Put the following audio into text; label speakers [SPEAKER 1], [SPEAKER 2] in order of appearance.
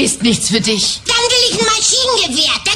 [SPEAKER 1] ist nichts für dich.
[SPEAKER 2] Dann will ich ein Maschinengewehr.